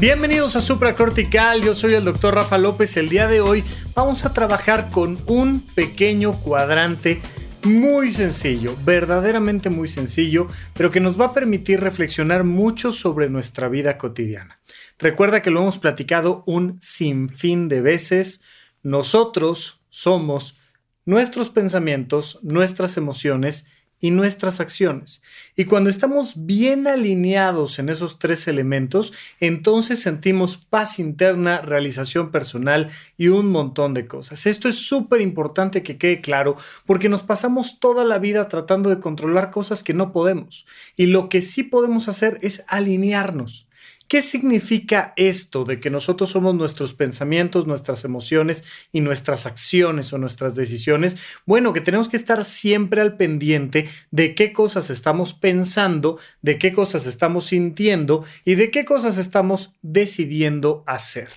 Bienvenidos a Supracortical, yo soy el doctor Rafa López. El día de hoy vamos a trabajar con un pequeño cuadrante muy sencillo, verdaderamente muy sencillo, pero que nos va a permitir reflexionar mucho sobre nuestra vida cotidiana. Recuerda que lo hemos platicado un sinfín de veces. Nosotros somos nuestros pensamientos, nuestras emociones y nuestras acciones. Y cuando estamos bien alineados en esos tres elementos, entonces sentimos paz interna, realización personal y un montón de cosas. Esto es súper importante que quede claro porque nos pasamos toda la vida tratando de controlar cosas que no podemos. Y lo que sí podemos hacer es alinearnos. ¿Qué significa esto de que nosotros somos nuestros pensamientos, nuestras emociones y nuestras acciones o nuestras decisiones? Bueno, que tenemos que estar siempre al pendiente de qué cosas estamos pensando, de qué cosas estamos sintiendo y de qué cosas estamos decidiendo hacer.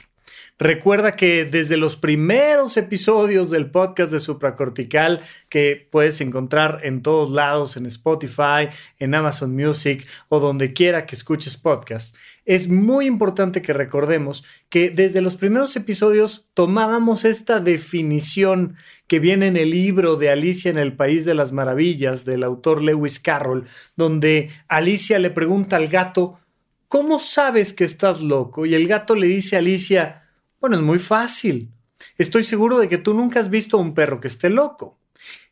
Recuerda que desde los primeros episodios del podcast de Supracortical, que puedes encontrar en todos lados, en Spotify, en Amazon Music o donde quiera que escuches podcast, es muy importante que recordemos que desde los primeros episodios tomábamos esta definición que viene en el libro de Alicia en el País de las Maravillas del autor Lewis Carroll, donde Alicia le pregunta al gato, ¿cómo sabes que estás loco? Y el gato le dice a Alicia, bueno, es muy fácil. Estoy seguro de que tú nunca has visto a un perro que esté loco.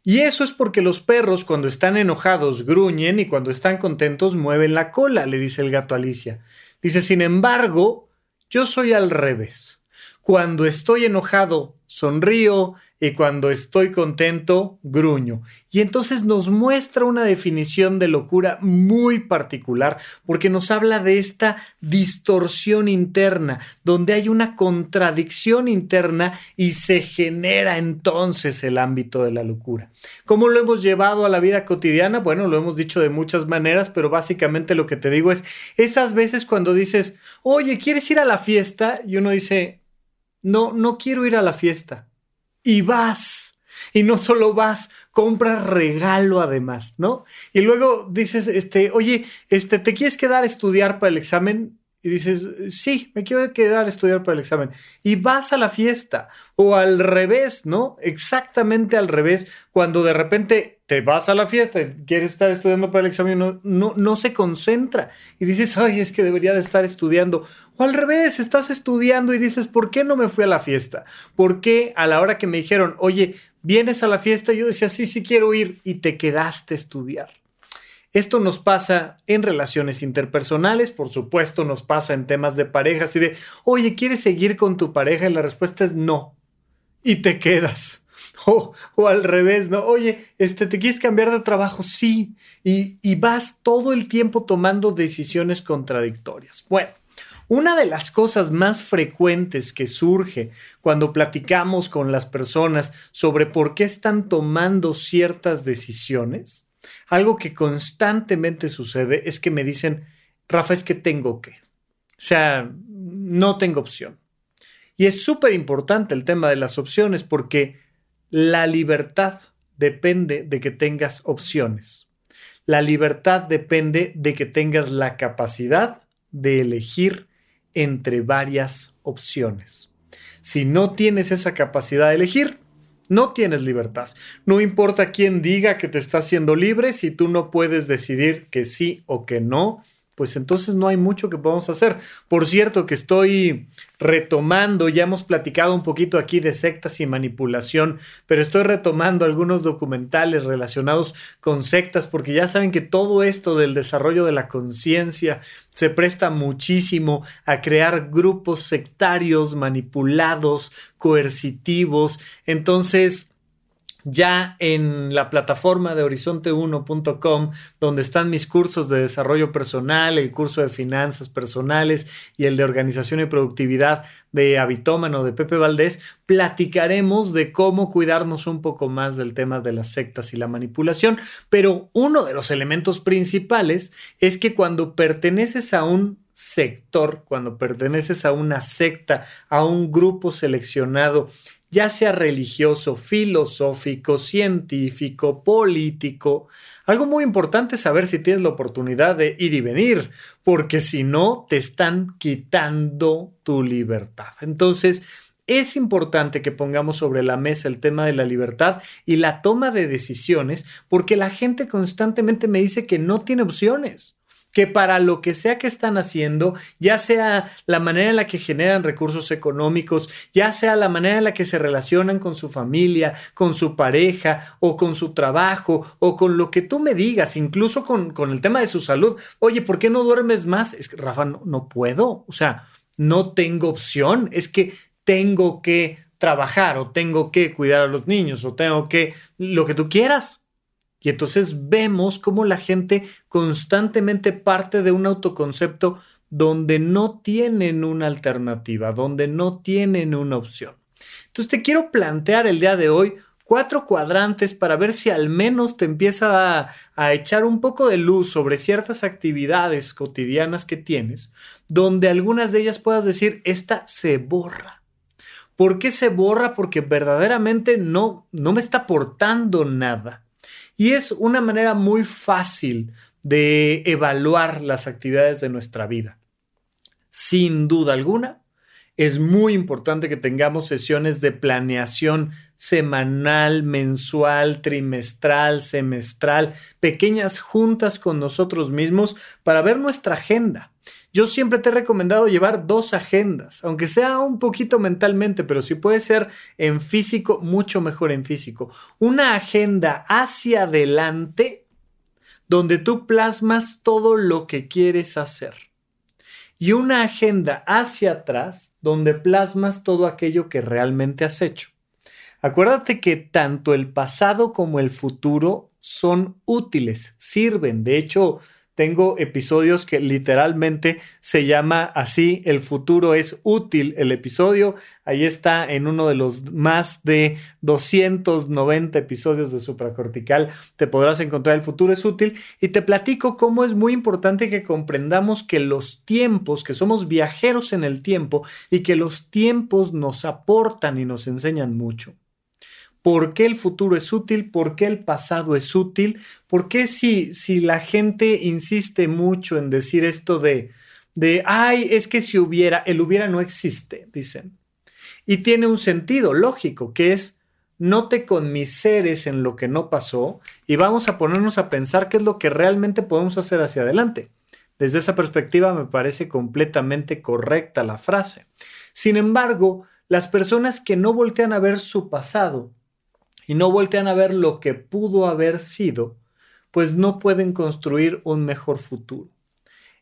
Y eso es porque los perros cuando están enojados gruñen y cuando están contentos mueven la cola, le dice el gato Alicia. Dice, sin embargo, yo soy al revés. Cuando estoy enojado, sonrío y cuando estoy contento, gruño. Y entonces nos muestra una definición de locura muy particular porque nos habla de esta distorsión interna, donde hay una contradicción interna y se genera entonces el ámbito de la locura. ¿Cómo lo hemos llevado a la vida cotidiana? Bueno, lo hemos dicho de muchas maneras, pero básicamente lo que te digo es esas veces cuando dices, oye, ¿quieres ir a la fiesta? Y uno dice, no, no quiero ir a la fiesta y vas. Y no solo vas, compras regalo además, ¿no? Y luego dices, este, oye, este, ¿te quieres quedar a estudiar para el examen? Y dices, sí, me quiero quedar a estudiar para el examen. Y vas a la fiesta. O al revés, ¿no? Exactamente al revés. Cuando de repente te vas a la fiesta quieres estar estudiando para el examen, no, no, no se concentra. Y dices, ay, es que debería de estar estudiando. O al revés, estás estudiando y dices, ¿por qué no me fui a la fiesta? ¿Por qué a la hora que me dijeron, oye, vienes a la fiesta? Yo decía, sí, sí quiero ir. Y te quedaste a estudiar. Esto nos pasa en relaciones interpersonales, por supuesto nos pasa en temas de parejas y de, oye, ¿quieres seguir con tu pareja? Y la respuesta es no. Y te quedas. O, al revés, ¿no? Oye, este, ¿te quieres cambiar de trabajo? Sí. Y, y vas todo el tiempo tomando decisiones contradictorias. Bueno, una de las cosas más frecuentes que surge cuando platicamos con las personas sobre por qué están tomando ciertas decisiones algo que constantemente sucede es que me dicen, Rafa, es que tengo que. O sea, no tengo opción. Y es súper importante el tema de las opciones porque la libertad depende de que tengas opciones. La libertad depende de que tengas la capacidad de elegir entre varias opciones. Si no tienes esa capacidad de elegir, no tienes libertad. No importa quién diga que te está haciendo libre, si tú no puedes decidir que sí o que no, pues entonces no hay mucho que podamos hacer. Por cierto, que estoy retomando, ya hemos platicado un poquito aquí de sectas y manipulación, pero estoy retomando algunos documentales relacionados con sectas porque ya saben que todo esto del desarrollo de la conciencia se presta muchísimo a crear grupos sectarios manipulados, coercitivos. Entonces, ya en la plataforma de horizonte1.com, donde están mis cursos de desarrollo personal, el curso de finanzas personales y el de organización y productividad de Habitómano de Pepe Valdés, platicaremos de cómo cuidarnos un poco más del tema de las sectas y la manipulación. Pero uno de los elementos principales es que cuando perteneces a un sector, cuando perteneces a una secta, a un grupo seleccionado, ya sea religioso, filosófico, científico, político. Algo muy importante es saber si tienes la oportunidad de ir y venir, porque si no, te están quitando tu libertad. Entonces, es importante que pongamos sobre la mesa el tema de la libertad y la toma de decisiones, porque la gente constantemente me dice que no tiene opciones que para lo que sea que están haciendo, ya sea la manera en la que generan recursos económicos, ya sea la manera en la que se relacionan con su familia, con su pareja o con su trabajo o con lo que tú me digas, incluso con, el tema de su salud. Oye, ¿por qué no duermes más? Es que, Rafa, no, no puedo, o sea, no tengo opción, es que tengo que trabajar o tengo que cuidar a los niños o tengo que lo que tú quieras. Y entonces vemos cómo la gente constantemente parte de un autoconcepto donde no tienen una alternativa, donde no tienen una opción. Entonces te quiero plantear el día de hoy cuatro cuadrantes para ver si al menos te empieza a, echar un poco de luz sobre ciertas actividades cotidianas que tienes, donde algunas de ellas puedas decir, esta se borra. ¿Por qué se borra? Porque verdaderamente no, no me está aportando nada. Y es una manera muy fácil de evaluar las actividades de nuestra vida. Sin duda alguna, es muy importante que tengamos sesiones de planeación semanal, mensual, trimestral, semestral, pequeñas juntas con nosotros mismos para ver nuestra agenda yo siempre te he recomendado llevar dos agendas, aunque sea un poquito mentalmente, pero si puede ser en físico, mucho mejor en físico. Una agenda hacia adelante donde tú plasmas todo lo que quieres hacer. Y una agenda hacia atrás donde plasmas todo aquello que realmente has hecho. Acuérdate que tanto el pasado como el futuro son útiles, sirven. De hecho, tengo episodios que literalmente se llama así, el futuro es útil el episodio. Ahí está en uno de los más de 290 episodios de supracortical. Te podrás encontrar el futuro es útil y te platico cómo es muy importante que comprendamos que los tiempos, que somos viajeros en el tiempo y que los tiempos nos aportan y nos enseñan mucho. ¿Por qué el futuro es útil? ¿Por qué el pasado es útil? ¿Por qué si, si la gente insiste mucho en decir esto de, de, ay, es que si hubiera, el hubiera no existe, dicen. Y tiene un sentido lógico, que es, no te conmiseres en lo que no pasó y vamos a ponernos a pensar qué es lo que realmente podemos hacer hacia adelante. Desde esa perspectiva me parece completamente correcta la frase. Sin embargo, las personas que no voltean a ver su pasado y no voltean a ver lo que pudo haber sido, pues no pueden construir un mejor futuro.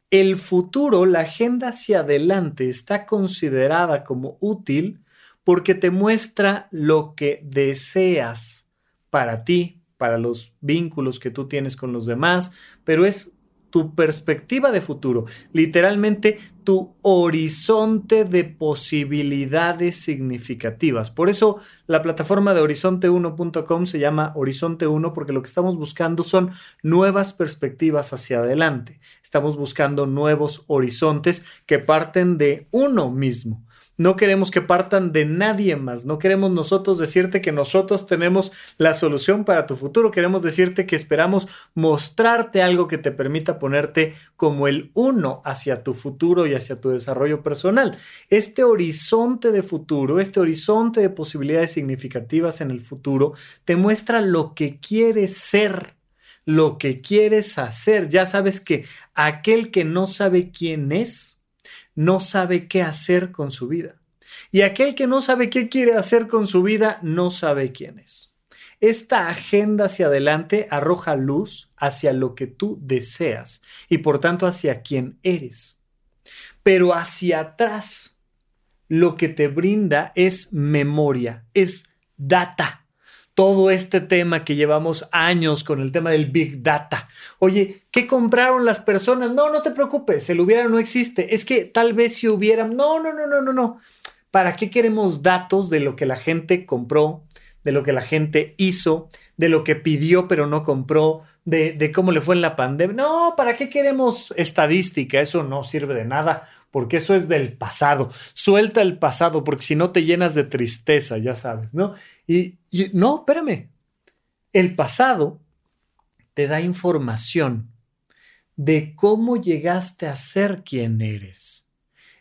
El futuro, la agenda hacia adelante, está considerada como útil porque te muestra lo que deseas para ti, para los vínculos que tú tienes con los demás, pero es tu perspectiva de futuro, literalmente tu horizonte de posibilidades significativas. Por eso la plataforma de horizonte1.com se llama Horizonte 1 porque lo que estamos buscando son nuevas perspectivas hacia adelante. Estamos buscando nuevos horizontes que parten de uno mismo no queremos que partan de nadie más. No queremos nosotros decirte que nosotros tenemos la solución para tu futuro. Queremos decirte que esperamos mostrarte algo que te permita ponerte como el uno hacia tu futuro y hacia tu desarrollo personal. Este horizonte de futuro, este horizonte de posibilidades significativas en el futuro, te muestra lo que quieres ser lo que quieres hacer. Ya sabes que aquel que no sabe quién es, no sabe qué hacer con su vida. Y aquel que no sabe qué quiere hacer con su vida, no sabe quién es. Esta agenda hacia adelante arroja luz hacia lo que tú deseas y por tanto hacia quién eres. Pero hacia atrás, lo que te brinda es memoria, es data. Todo este tema que llevamos años con el tema del Big Data. Oye, ¿qué compraron las personas? No, no te preocupes, el hubiera no existe. Es que tal vez si hubiera... No, no, no, no, no, no. ¿Para qué queremos datos de lo que la gente compró, de lo que la gente hizo, de lo que pidió pero no compró, de, cómo le fue en la pandemia? No, ¿para qué queremos estadística? Eso no sirve de nada, porque eso es del pasado. Suelta el pasado, porque si no te llenas de tristeza, ya sabes, ¿no? Y, y no, espérame. El pasado te da información de cómo llegaste a ser quien eres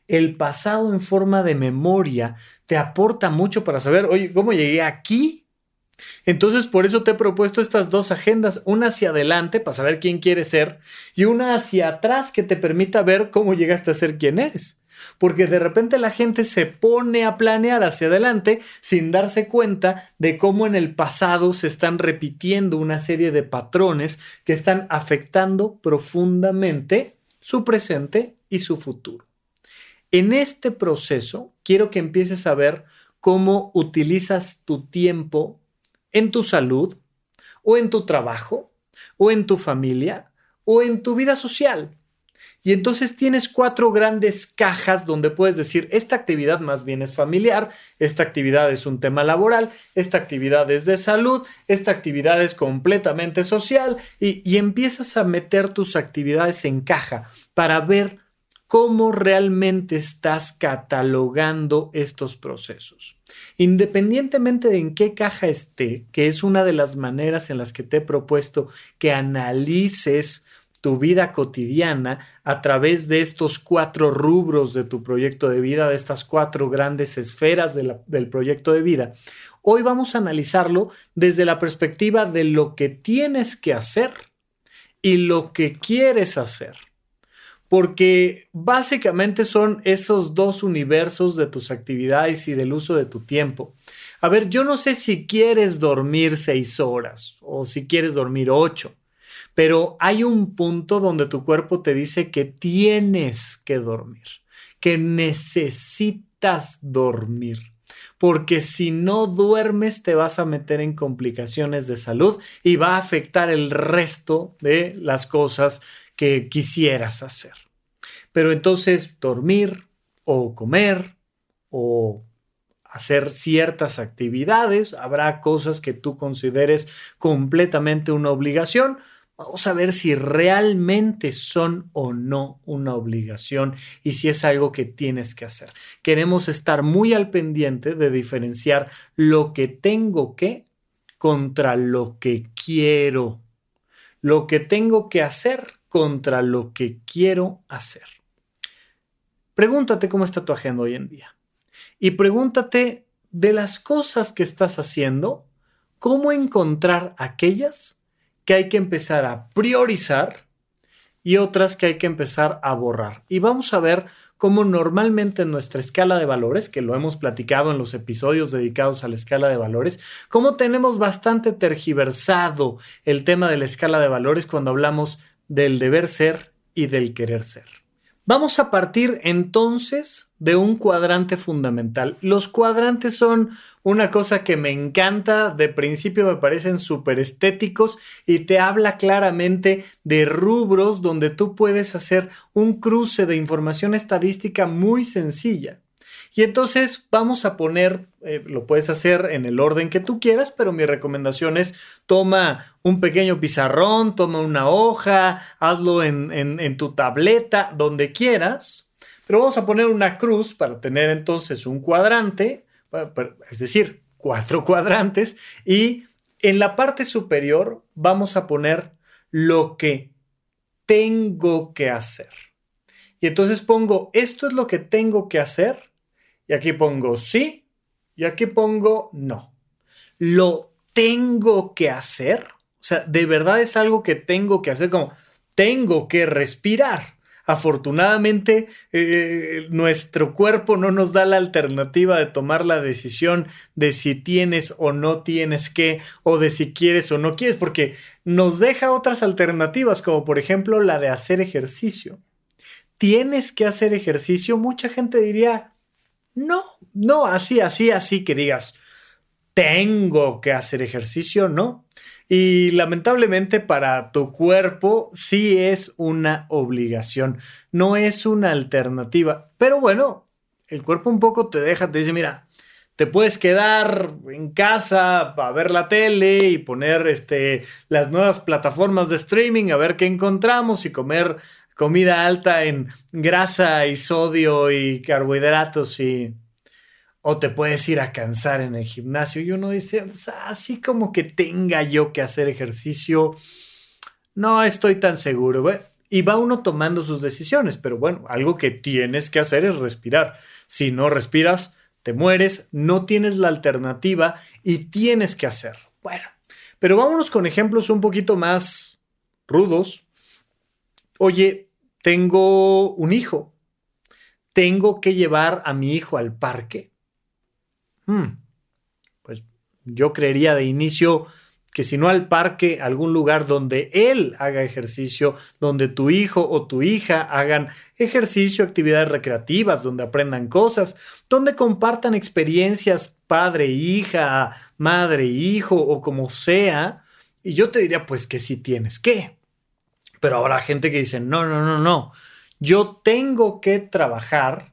el pasado en forma de memoria te aporta mucho para saber, oye, ¿cómo llegué aquí? Entonces, por eso te he propuesto estas dos agendas, una hacia adelante para saber quién quieres ser y una hacia atrás que te permita ver cómo llegaste a ser quien eres. Porque de repente la gente se pone a planear hacia adelante sin darse cuenta de cómo en el pasado se están repitiendo una serie de patrones que están afectando profundamente su presente y su futuro. En este proceso, quiero que empieces a ver cómo utilizas tu tiempo en tu salud, o en tu trabajo, o en tu familia, o en tu vida social. Y entonces tienes cuatro grandes cajas donde puedes decir, esta actividad más bien es familiar, esta actividad es un tema laboral, esta actividad es de salud, esta actividad es completamente social, y, y empiezas a meter tus actividades en caja para ver cómo realmente estás catalogando estos procesos. Independientemente de en qué caja esté, que es una de las maneras en las que te he propuesto que analices tu vida cotidiana a través de estos cuatro rubros de tu proyecto de vida, de estas cuatro grandes esferas del proyecto de vida. Hoy vamos a analizarlo desde la perspectiva de lo que tienes que hacer y lo que quieres hacer porque básicamente son esos dos universos de tus actividades y del uso de tu tiempo. A ver, yo no sé si quieres dormir seis horas o si quieres dormir ocho, pero hay un punto donde tu cuerpo te dice que tienes que dormir, que necesitas dormir. Porque si no duermes te vas a meter en complicaciones de salud y va a afectar el resto de las cosas que quisieras hacer. Pero entonces dormir o comer o hacer ciertas actividades, habrá cosas que tú consideres completamente una obligación. Vamos a ver si realmente son o no una obligación y si es algo que tienes que hacer. Queremos estar muy al pendiente de diferenciar lo que tengo que contra lo que quiero. Lo que tengo que hacer contra lo que quiero hacer. Pregúntate cómo está tu agenda hoy en día. Y pregúntate de las cosas que estás haciendo, cómo encontrar aquellas que hay que empezar a priorizar y otras que hay que empezar a borrar. Y vamos a ver cómo normalmente en nuestra escala de valores, que lo hemos platicado en los episodios dedicados a la escala de valores, cómo tenemos bastante tergiversado el tema de la escala de valores cuando hablamos del deber ser y del querer ser. Vamos a partir entonces de un cuadrante fundamental. Los cuadrantes son una cosa que me encanta, de principio me parecen súper estéticos y te habla claramente de rubros donde tú puedes hacer un cruce de información estadística muy sencilla. Y entonces vamos a poner, eh, lo puedes hacer en el orden que tú quieras, pero mi recomendación es toma un pequeño pizarrón, toma una hoja, hazlo en, en tu tableta, donde quieras. Pero vamos a poner una cruz para tener entonces un cuadrante, es decir, cuatro cuadrantes. Y en la parte superior vamos a poner lo que tengo que hacer. Y entonces pongo, esto es lo que tengo que hacer y aquí pongo sí y aquí pongo no. Lo tengo que hacer. O sea, de verdad es algo que tengo que hacer como tengo que respirar. Afortunadamente, eh, nuestro cuerpo no nos da la alternativa de tomar la decisión de si tienes o no tienes que, o de si quieres o no quieres, porque nos deja otras alternativas, como por ejemplo la de hacer ejercicio. Tienes que hacer ejercicio. Mucha gente diría, no, no, así, así, así que digas, tengo que hacer ejercicio, ¿no? Y lamentablemente para tu cuerpo sí es una obligación, no es una alternativa. Pero bueno, el cuerpo un poco te deja, te dice, mira, te puedes quedar en casa a ver la tele y poner este, las nuevas plataformas de streaming a ver qué encontramos y comer comida alta en grasa y sodio y carbohidratos y o te puedes ir a cansar en el gimnasio y uno dice, así como que tenga yo que hacer ejercicio, no estoy tan seguro. Y va uno tomando sus decisiones, pero bueno, algo que tienes que hacer es respirar. Si no respiras, te mueres, no tienes la alternativa y tienes que hacer. Bueno, pero vámonos con ejemplos un poquito más rudos. Oye, tengo un hijo. Tengo que llevar a mi hijo al parque Hmm. pues yo creería de inicio que si no al parque, algún lugar donde él haga ejercicio, donde tu hijo o tu hija hagan ejercicio, actividades recreativas, donde aprendan cosas, donde compartan experiencias padre, hija, madre, hijo o como sea. Y yo te diría pues que sí tienes que. Pero habrá gente que dice, no, no, no, no. Yo tengo que trabajar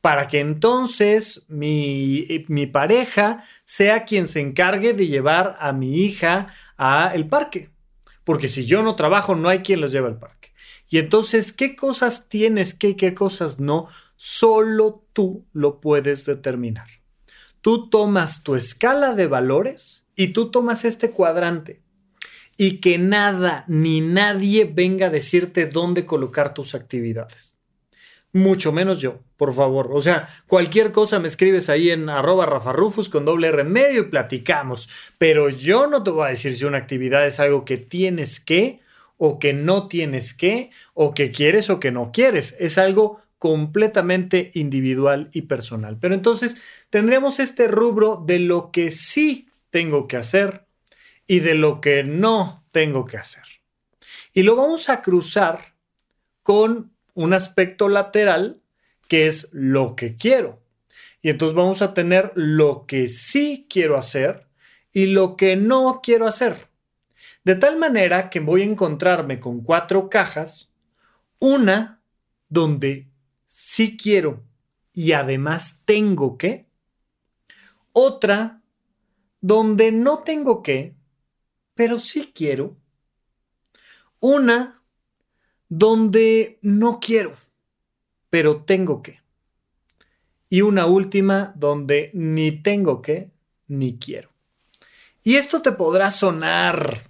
para que entonces mi, mi, pareja sea quien se encargue de llevar a mi hija al parque. Porque si yo no trabajo, no hay quien los lleve al parque. Y entonces, ¿qué cosas tienes que y qué cosas no? Solo tú lo puedes determinar. Tú tomas tu escala de valores y tú tomas este cuadrante. Y que nada ni nadie venga a decirte dónde colocar tus actividades mucho menos yo, por favor. O sea, cualquier cosa me escribes ahí en arroba rafarrufus con doble R en medio y platicamos. Pero yo no te voy a decir si una actividad es algo que tienes que o que no tienes que o que quieres o que no quieres. Es algo completamente individual y personal. Pero entonces tendremos este rubro de lo que sí tengo que hacer y de lo que no tengo que hacer. Y lo vamos a cruzar con un aspecto lateral que es lo que quiero. Y entonces vamos a tener lo que sí quiero hacer y lo que no quiero hacer. De tal manera que voy a encontrarme con cuatro cajas, una donde sí quiero y además tengo que, otra donde no tengo que, pero sí quiero, una donde no quiero, pero tengo que. Y una última donde ni tengo que, ni quiero. Y esto te podrá sonar,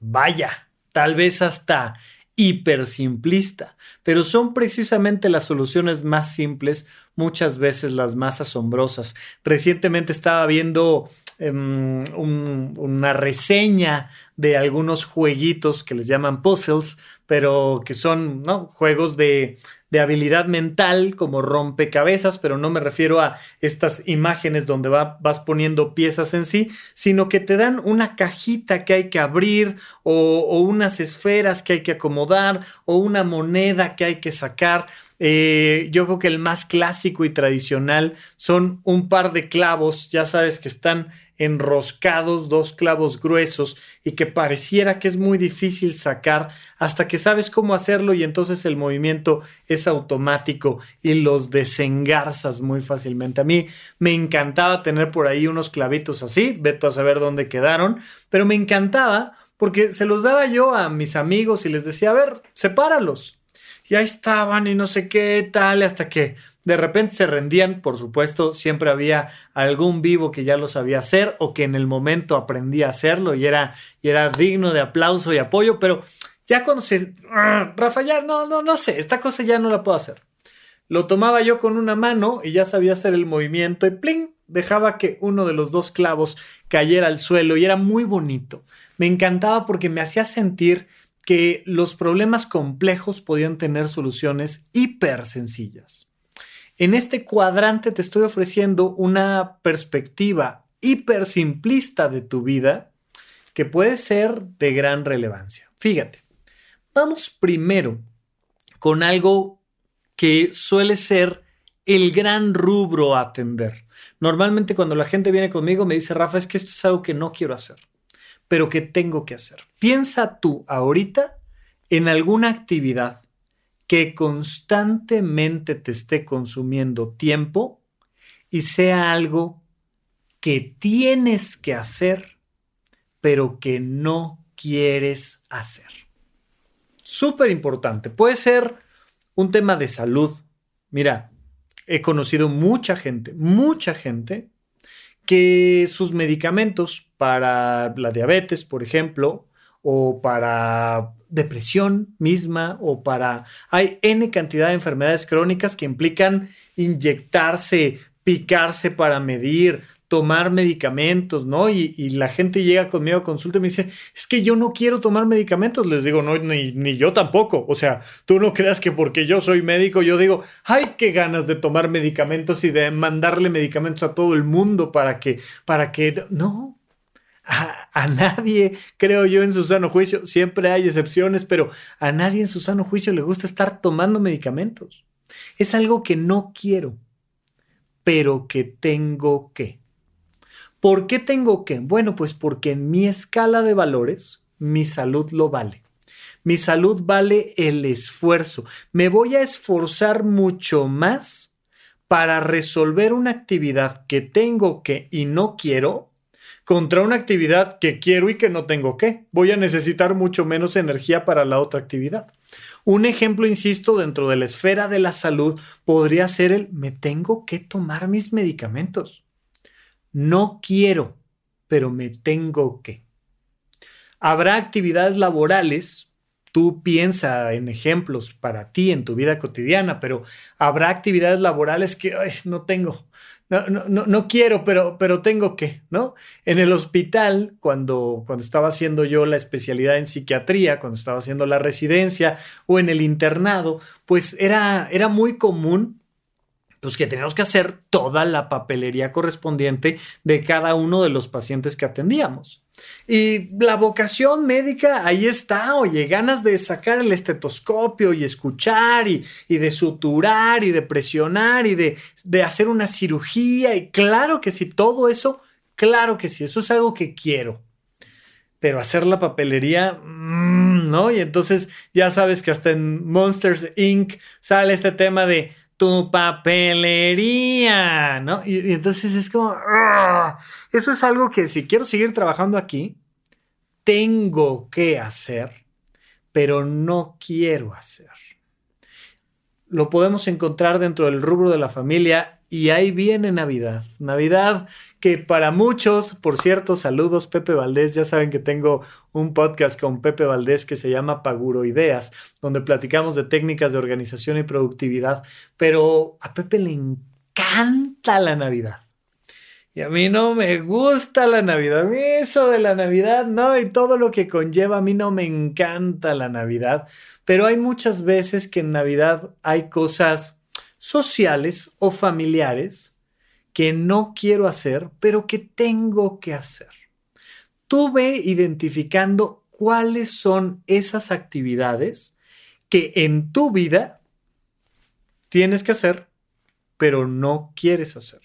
vaya, tal vez hasta hiper simplista, pero son precisamente las soluciones más simples, muchas veces las más asombrosas. Recientemente estaba viendo Em, una reseña de algunos jueguitos que les llaman puzzles, pero que son juegos de, de, habilidad mental como rompecabezas, pero no me refiero a estas imágenes donde vas poniendo piezas en sí, sino que te dan una cajita que hay que abrir o, o unas esferas que hay que acomodar o una moneda que hay que sacar. Eh, yo creo que el más clásico y tradicional son un par de clavos, ya sabes que están enroscados, dos clavos gruesos y que pareciera que es muy difícil sacar hasta que sabes cómo hacerlo y entonces el movimiento es automático y los desengarzas muy fácilmente. A mí me encantaba tener por ahí unos clavitos así, veto a saber dónde quedaron, pero me encantaba porque se los daba yo a mis amigos y les decía, a ver, sepáralos. Y ahí estaban y no sé qué tal, hasta que de repente se rendían, por supuesto, siempre había algún vivo que ya lo sabía hacer o que en el momento aprendía a hacerlo y era, y era digno de aplauso y apoyo, pero ya cuando se... Ah, Rafa, ya no, no, no sé, esta cosa ya no la puedo hacer. Lo tomaba yo con una mano y ya sabía hacer el movimiento y ¡pling! dejaba que uno de los dos clavos cayera al suelo y era muy bonito. Me encantaba porque me hacía sentir que los problemas complejos podían tener soluciones hiper sencillas. En este cuadrante te estoy ofreciendo una perspectiva hiper simplista de tu vida que puede ser de gran relevancia. Fíjate, vamos primero con algo que suele ser el gran rubro a atender. Normalmente cuando la gente viene conmigo me dice, Rafa, es que esto es algo que no quiero hacer, pero que tengo que hacer. Piensa tú ahorita en alguna actividad que constantemente te esté consumiendo tiempo y sea algo que tienes que hacer, pero que no quieres hacer. Súper importante. Puede ser un tema de salud. Mira, he conocido mucha gente, mucha gente que sus medicamentos para la diabetes, por ejemplo, o para depresión misma, o para... Hay N cantidad de enfermedades crónicas que implican inyectarse, picarse para medir, tomar medicamentos, ¿no? Y, la gente llega conmigo a consulta y me dice, es que yo no quiero tomar medicamentos. Les digo, no, ni, ni, yo tampoco. O sea, tú no creas que porque yo soy médico, yo digo, ay, qué ganas de tomar medicamentos y de mandarle medicamentos a todo el mundo para que, para que, no. A, nadie, creo yo, en su sano juicio, siempre hay excepciones, pero a nadie en su sano juicio le gusta estar tomando medicamentos. Es algo que no quiero, pero que tengo que. ¿Por qué tengo que? Bueno, pues porque en mi escala de valores, mi salud lo vale. Mi salud vale el esfuerzo. Me voy a esforzar mucho más para resolver una actividad que tengo que y no quiero contra una actividad que quiero y que no tengo que. Voy a necesitar mucho menos energía para la otra actividad. Un ejemplo, insisto, dentro de la esfera de la salud podría ser el me tengo que tomar mis medicamentos. No quiero, pero me tengo que. Habrá actividades laborales, tú piensa en ejemplos para ti en tu vida cotidiana, pero habrá actividades laborales que no tengo, no, no, no, quiero, pero, pero tengo que, ¿no? En el hospital, cuando, cuando estaba haciendo yo la especialidad en psiquiatría, cuando estaba haciendo la residencia o en el internado, pues era, era muy común pues que teníamos que hacer toda la papelería correspondiente de cada uno de los pacientes que atendíamos. Y la vocación médica, ahí está, oye, ganas de sacar el estetoscopio y escuchar y, de suturar y de presionar y de, de hacer una cirugía. Y claro que sí, todo eso, claro que sí, eso es algo que quiero pero hacer la papelería, mm, ¿no? Y entonces ya sabes que hasta en Monsters Inc. sale este tema de tu papelería, ¿no? Y, entonces es como, eso es algo que si quiero seguir trabajando aquí, tengo que hacer, pero no quiero hacer. Lo podemos encontrar dentro del rubro de la familia y ahí viene Navidad. Navidad que para muchos, por cierto, saludos Pepe Valdés, ya saben que tengo un podcast con Pepe Valdés que se llama Paguro Ideas, donde platicamos de técnicas de organización y productividad, pero a Pepe le encanta la Navidad. Y a mí no me gusta la Navidad. A mí eso de la Navidad, no, y todo lo que conlleva, a mí no me encanta la Navidad. Pero hay muchas veces que en Navidad hay cosas sociales o familiares que no quiero hacer, pero que tengo que hacer. Tú ve identificando cuáles son esas actividades que en tu vida tienes que hacer, pero no quieres hacer.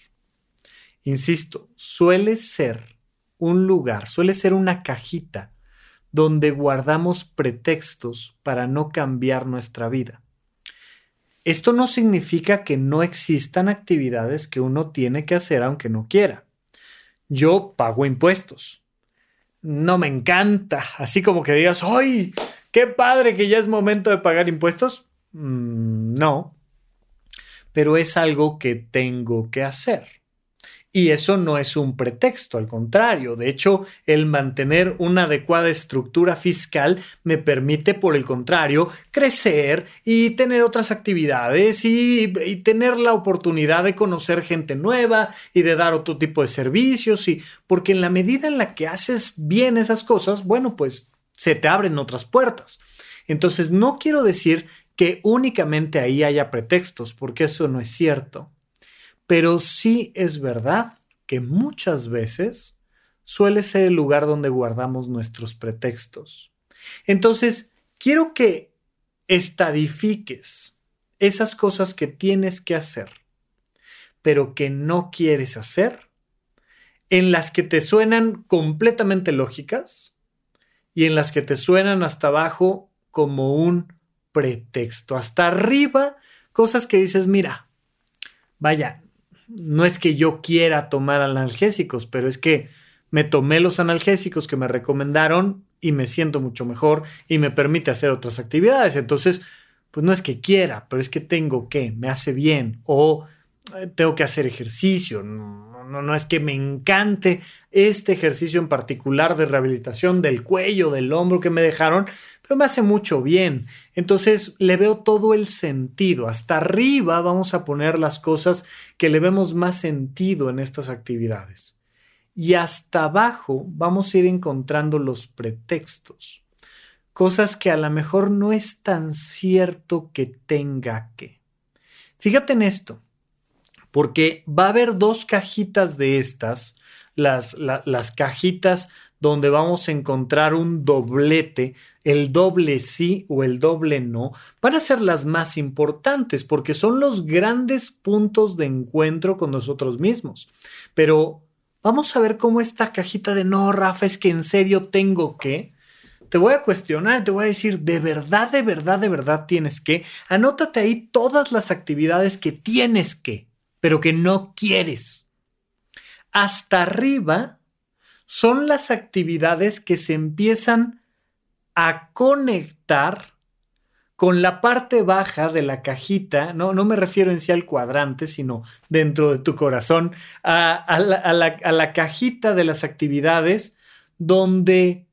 Insisto, suele ser un lugar, suele ser una cajita donde guardamos pretextos para no cambiar nuestra vida. Esto no significa que no existan actividades que uno tiene que hacer aunque no quiera. Yo pago impuestos. No me encanta, así como que digas, ¡ay! ¡Qué padre que ya es momento de pagar impuestos! Mm, no, pero es algo que tengo que hacer. Y eso no es un pretexto, al contrario. De hecho, el mantener una adecuada estructura fiscal me permite, por el contrario, crecer y tener otras actividades y, tener la oportunidad de conocer gente nueva y de dar otro tipo de servicios. Y porque en la medida en la que haces bien esas cosas, bueno, pues se te abren otras puertas. Entonces, no quiero decir que únicamente ahí haya pretextos, porque eso no es cierto. Pero sí es verdad que muchas veces suele ser el lugar donde guardamos nuestros pretextos. Entonces, quiero que estadifiques esas cosas que tienes que hacer, pero que no quieres hacer, en las que te suenan completamente lógicas y en las que te suenan hasta abajo como un pretexto. Hasta arriba, cosas que dices, mira, vaya, no es que yo quiera tomar analgésicos, pero es que me tomé los analgésicos que me recomendaron y me siento mucho mejor y me permite hacer otras actividades. Entonces, pues no es que quiera, pero es que tengo que, me hace bien o eh, tengo que hacer ejercicio. No, no es que me encante este ejercicio en particular de rehabilitación del cuello, del hombro que me dejaron, pero me hace mucho bien. Entonces le veo todo el sentido. Hasta arriba vamos a poner las cosas que le vemos más sentido en estas actividades y hasta abajo vamos a ir encontrando los pretextos, cosas que a lo mejor no es tan cierto que tenga que. Fíjate en esto, porque va a haber dos cajitas de estas, las, las cajitas donde vamos a encontrar un doblete, el doble sí o el doble no, van a ser las más importantes porque son los grandes puntos de encuentro con nosotros mismos. Pero Vamos a ver cómo esta cajita de no, Rafa, es que en serio tengo que. Te voy a cuestionar, te voy a decir, de verdad, de verdad, de verdad tienes que. Anótate ahí todas las actividades que tienes que, pero que no quieres. Hasta arriba son las actividades que se empiezan a conectar con la parte baja de la cajita, no, no me refiero en sí al cuadrante, sino dentro de tu corazón, a, la, cajita de las actividades donde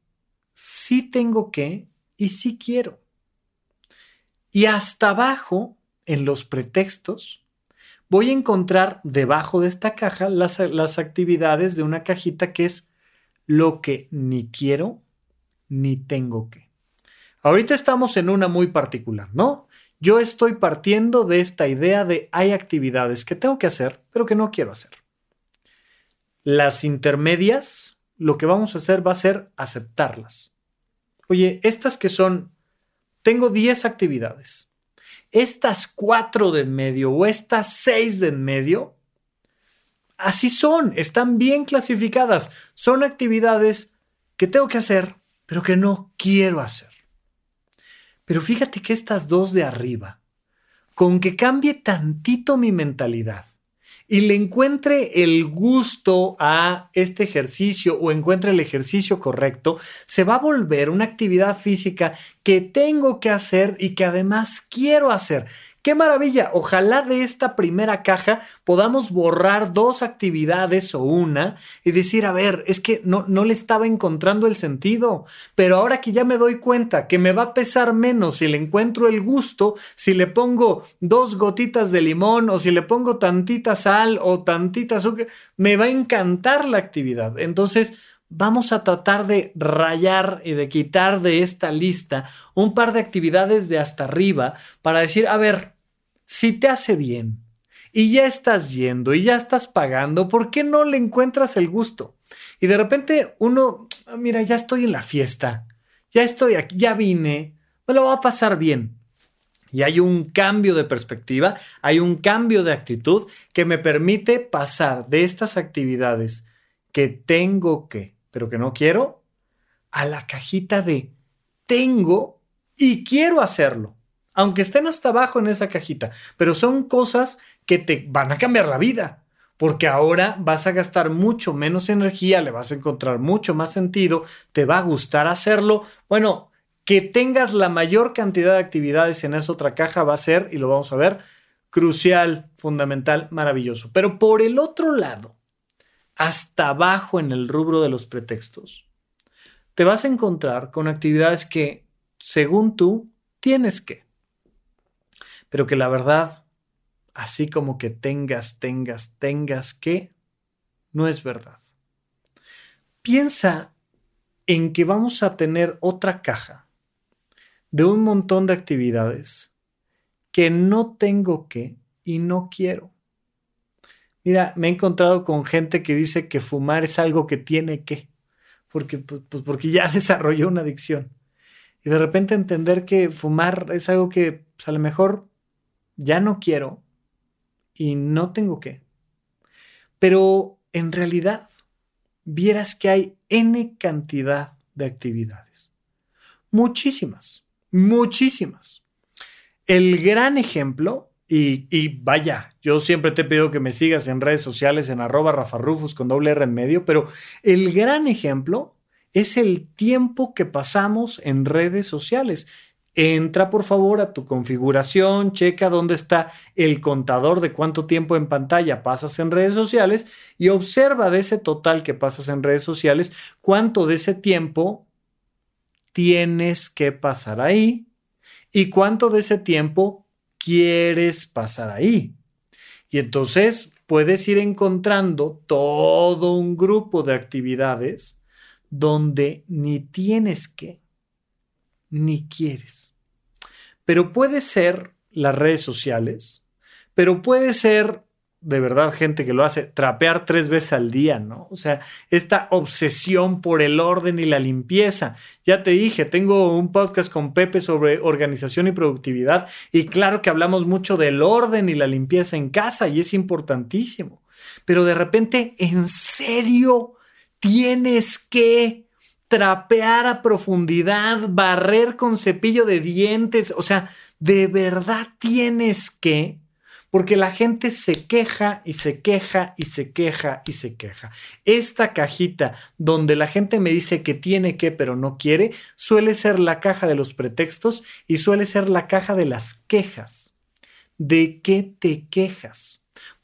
sí tengo que y sí quiero. Y hasta abajo, en los pretextos, voy a encontrar debajo de esta caja las, actividades de una cajita que es lo que ni quiero ni tengo que. Ahorita estamos en una muy particular, ¿no? Yo estoy partiendo de esta idea de hay actividades que tengo que hacer, pero que no quiero hacer. Las intermedias, lo que vamos a hacer va a ser aceptarlas. Oye, estas que son, tengo 10 actividades. Estas 4 de en medio o estas 6 de en medio, así son, están bien clasificadas. Son actividades que tengo que hacer, pero que no quiero hacer. Pero fíjate que estas dos de arriba, con que cambie tantito mi mentalidad y le encuentre el gusto a este ejercicio o encuentre el ejercicio correcto, se va a volver una actividad física que tengo que hacer y que además quiero hacer, ¡Qué maravilla! Ojalá de esta primera caja podamos borrar dos actividades o una y decir, a ver, es que no, no le estaba encontrando el sentido, pero ahora que ya me doy cuenta que me va a pesar menos si le encuentro el gusto, si le pongo dos gotitas de limón o si le pongo tantita sal o tantita azúcar, me va a encantar la actividad. Entonces, vamos a tratar de rayar y de quitar de esta lista un par de actividades de hasta arriba para decir, a ver, si te hace bien y ya estás yendo y ya estás pagando, ¿por qué no le encuentras el gusto? Y de repente uno, ah, mira, ya estoy en la fiesta, ya estoy aquí, ya vine, me lo va a pasar bien. Y hay un cambio de perspectiva, hay un cambio de actitud que me permite pasar de estas actividades que tengo que, pero que no quiero, a la cajita de tengo y quiero hacerlo aunque estén hasta abajo en esa cajita, pero son cosas que te van a cambiar la vida, porque ahora vas a gastar mucho menos energía, le vas a encontrar mucho más sentido, te va a gustar hacerlo. Bueno, que tengas la mayor cantidad de actividades en esa otra caja va a ser, y lo vamos a ver, crucial, fundamental, maravilloso. Pero por el otro lado, hasta abajo en el rubro de los pretextos, te vas a encontrar con actividades que, según tú, tienes que pero que la verdad, así como que tengas, tengas, tengas que, no es verdad. Piensa en que vamos a tener otra caja de un montón de actividades que no tengo que y no quiero. Mira, me he encontrado con gente que dice que fumar es algo que tiene que, porque, pues, pues porque ya desarrolló una adicción. Y de repente entender que fumar es algo que pues, a lo mejor ya no quiero y no tengo que. Pero en realidad, vieras que hay N cantidad de actividades. Muchísimas, muchísimas. El gran ejemplo, y, vaya, yo siempre te pido que me sigas en redes sociales en arroba rafarrufus con doble R en medio, pero el gran ejemplo es el tiempo que pasamos en redes sociales. Entra por favor a tu configuración, checa dónde está el contador de cuánto tiempo en pantalla pasas en redes sociales y observa de ese total que pasas en redes sociales cuánto de ese tiempo tienes que pasar ahí y cuánto de ese tiempo quieres pasar ahí. Y entonces puedes ir encontrando todo un grupo de actividades donde ni tienes que ni quieres. Pero puede ser las redes sociales, pero puede ser de verdad gente que lo hace, trapear tres veces al día, ¿no? O sea, esta obsesión por el orden y la limpieza. Ya te dije, tengo un podcast con Pepe sobre organización y productividad y claro que hablamos mucho del orden y la limpieza en casa y es importantísimo. Pero de repente, ¿en serio tienes que trapear a profundidad, barrer con cepillo de dientes, o sea, de verdad tienes que, porque la gente se queja y se queja y se queja y se queja. Esta cajita donde la gente me dice que tiene que pero no quiere, suele ser la caja de los pretextos y suele ser la caja de las quejas. ¿De qué te quejas?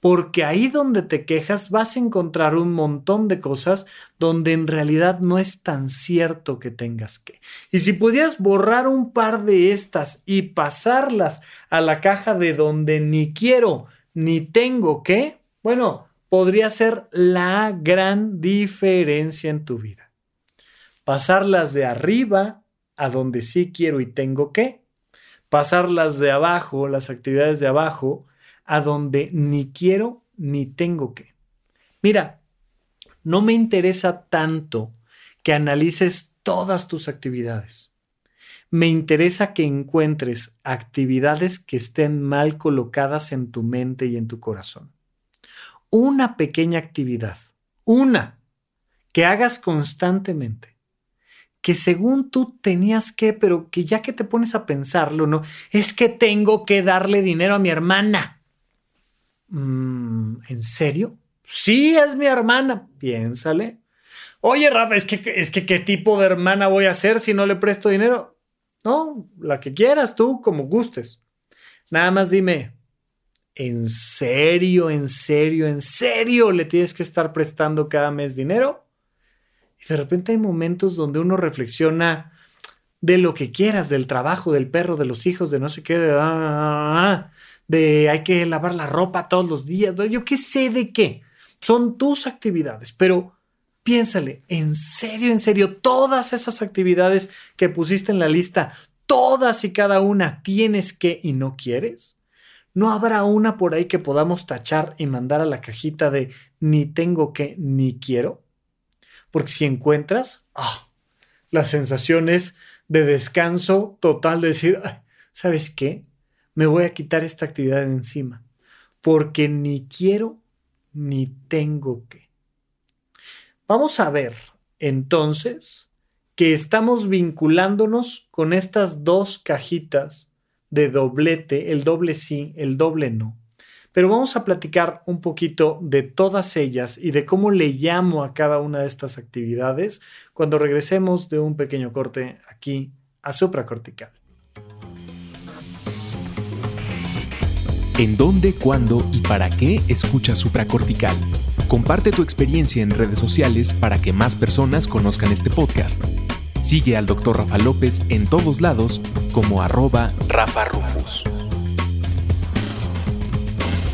Porque ahí donde te quejas vas a encontrar un montón de cosas donde en realidad no es tan cierto que tengas que. Y si pudieras borrar un par de estas y pasarlas a la caja de donde ni quiero ni tengo que, bueno, podría ser la gran diferencia en tu vida. Pasarlas de arriba a donde sí quiero y tengo que, pasarlas de abajo, las actividades de abajo, a donde ni quiero ni tengo que. Mira, no me interesa tanto que analices todas tus actividades. Me interesa que encuentres actividades que estén mal colocadas en tu mente y en tu corazón. Una pequeña actividad, una, que hagas constantemente, que según tú tenías que, pero que ya que te pones a pensarlo, no, es que tengo que darle dinero a mi hermana. Mm, ¿En serio? Sí, es mi hermana. Piénsale. Oye, Rafa, es que, es que qué tipo de hermana voy a ser si no le presto dinero. No, la que quieras tú, como gustes. Nada más dime, ¿en serio, en serio, en serio le tienes que estar prestando cada mes dinero? Y de repente hay momentos donde uno reflexiona de lo que quieras, del trabajo, del perro, de los hijos, de no sé qué, de... Ah, ah, ah, de hay que lavar la ropa todos los días, yo qué sé de qué. Son tus actividades, pero piénsale, en serio, en serio, todas esas actividades que pusiste en la lista, todas y cada una tienes que y no quieres. ¿No habrá una por ahí que podamos tachar y mandar a la cajita de ni tengo que ni quiero? Porque si encuentras, ah, la sensación es de descanso total, de decir, ¿sabes qué? Me voy a quitar esta actividad de encima, porque ni quiero ni tengo que. Vamos a ver entonces que estamos vinculándonos con estas dos cajitas de doblete, el doble sí, el doble no. Pero vamos a platicar un poquito de todas ellas y de cómo le llamo a cada una de estas actividades cuando regresemos de un pequeño corte aquí a supracortical. ¿En dónde, cuándo y para qué escuchas supracortical? Comparte tu experiencia en redes sociales para que más personas conozcan este podcast. Sigue al Dr. Rafa López en todos lados como arroba Rafa Rufus.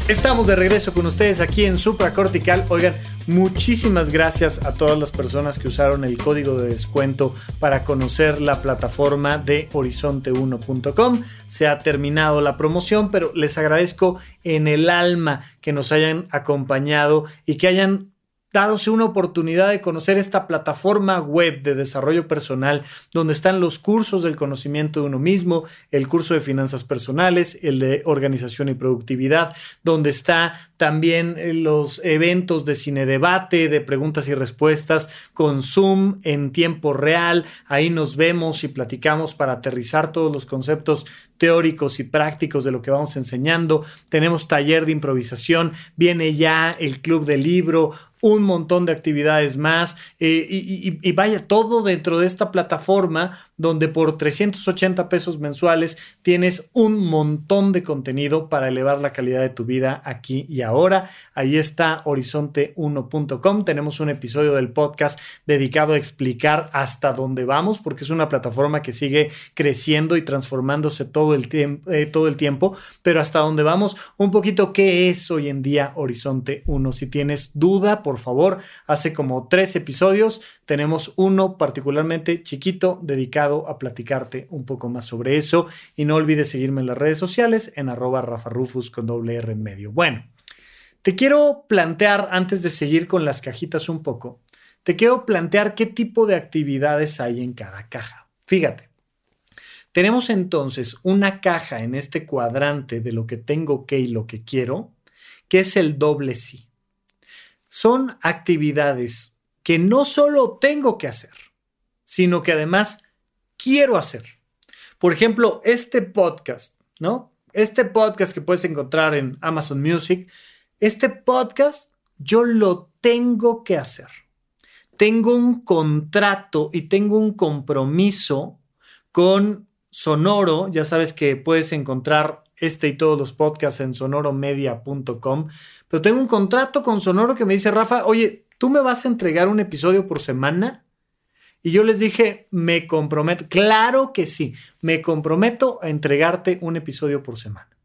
Estamos de regreso con ustedes aquí en Supracortical. Oigan, muchísimas gracias a todas las personas que usaron el código de descuento para conocer la plataforma de horizonte1.com. Se ha terminado la promoción, pero les agradezco en el alma que nos hayan acompañado y que hayan dadose una oportunidad de conocer esta plataforma web de desarrollo personal donde están los cursos del conocimiento de uno mismo, el curso de finanzas personales, el de organización y productividad, donde está también eh, los eventos de cine debate, de preguntas y respuestas con Zoom en tiempo real. Ahí nos vemos y platicamos para aterrizar todos los conceptos teóricos y prácticos de lo que vamos enseñando. Tenemos taller de improvisación, viene ya el club de libro, un montón de actividades más eh, y, vaya todo dentro de esta plataforma donde por 380 pesos mensuales tienes un montón de contenido para elevar la calidad de tu vida aquí y ahora. Ahí está horizonte1.com. Tenemos un episodio del podcast dedicado a explicar hasta dónde vamos porque es una plataforma que sigue creciendo y transformándose todo el, tiempo eh, todo el tiempo, pero hasta dónde vamos un poquito qué es hoy en día Horizonte 1. Si tienes duda, por favor. Hace como tres episodios tenemos uno particularmente chiquito dedicado a platicarte un poco más sobre eso. Y no olvides seguirme en las redes sociales en arroba rafarufus con doble R en medio. Bueno, te quiero plantear, antes de seguir con las cajitas un poco, te quiero plantear qué tipo de actividades hay en cada caja. Fíjate. Tenemos entonces una caja en este cuadrante de lo que tengo que y lo que quiero, que es el doble sí son actividades que no solo tengo que hacer, sino que además quiero hacer. Por ejemplo, este podcast, ¿no? Este podcast que puedes encontrar en Amazon Music, este podcast yo lo tengo que hacer. Tengo un contrato y tengo un compromiso con Sonoro. Ya sabes que puedes encontrar este y todos los podcasts en sonoromedia.com. Pero tengo un contrato con Sonoro que me dice, Rafa, oye, ¿tú me vas a entregar un episodio por semana? Y yo les dije, me comprometo, claro que sí, me comprometo a entregarte un episodio por semana.